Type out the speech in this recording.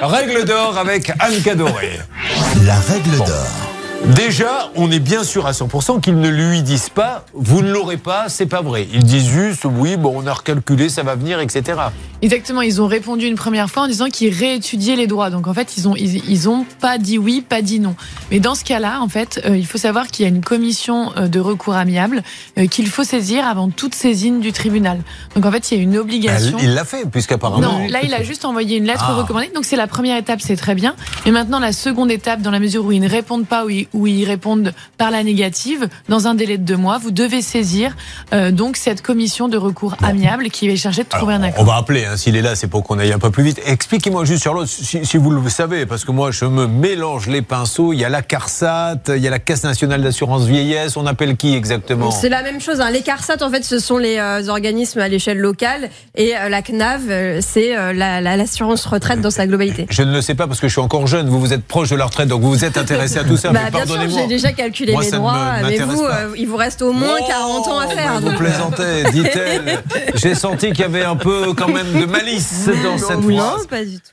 Règle d'or avec Anne Cadoré. La règle d'or. Déjà, on est bien sûr à 100% qu'ils ne lui disent pas vous ne l'aurez pas, c'est pas vrai. Ils disent juste oui, bon, on a recalculé, ça va venir, etc. Exactement, ils ont répondu une première fois en disant qu'ils réétudiaient les droits. Donc en fait, ils ont ils, ont pas dit oui, pas dit non. Mais dans ce cas-là, en fait, euh, il faut savoir qu'il y a une commission euh, de recours amiable euh, qu'il faut saisir avant toute saisine du tribunal. Donc en fait, il y a une obligation. il l'a fait puisqu'apparemment. Non, là, il a juste envoyé une lettre Ah. recommandée. Donc c'est la première étape, c'est très bien. Mais maintenant, la seconde étape, dans la mesure où ils ne répondent pas ou ils, où ils répondent par la négative, dans un délai de deux mois, vous devez saisir euh, donc cette commission de recours amiable qui va chercher de trouver un accord. On va appeler, hein, s'il est là, c'est pour qu'on aille un peu plus vite. Expliquez-moi juste sur l'autre, si, si vous le savez, parce que moi je me mélange les pinceaux. Il y a la CARSAT, il y a la Caisse nationale d'assurance vieillesse. On appelle qui exactement? C'est la même chose. Hein. Les CARSAT, en fait, ce sont les euh, organismes à l'échelle locale et euh, la CNAV, euh, c'est euh, la- la- l'assurance retraite dans sa globalité. Je ne le sais pas parce que je suis encore jeune. Vous, vous êtes proche de la retraite, donc vous vous êtes intéressé à tout ça. Bah, mais bien sûr, pardonnez-moi. j'ai déjà calculé Moi, mes droits, mais vous, euh, il vous reste au moins Oh, 40 ans à faire. Vous plaisantez, dit-elle. J'ai senti qu'il y avait un peu quand même de malice dans cette Non, phrase. pas du tout.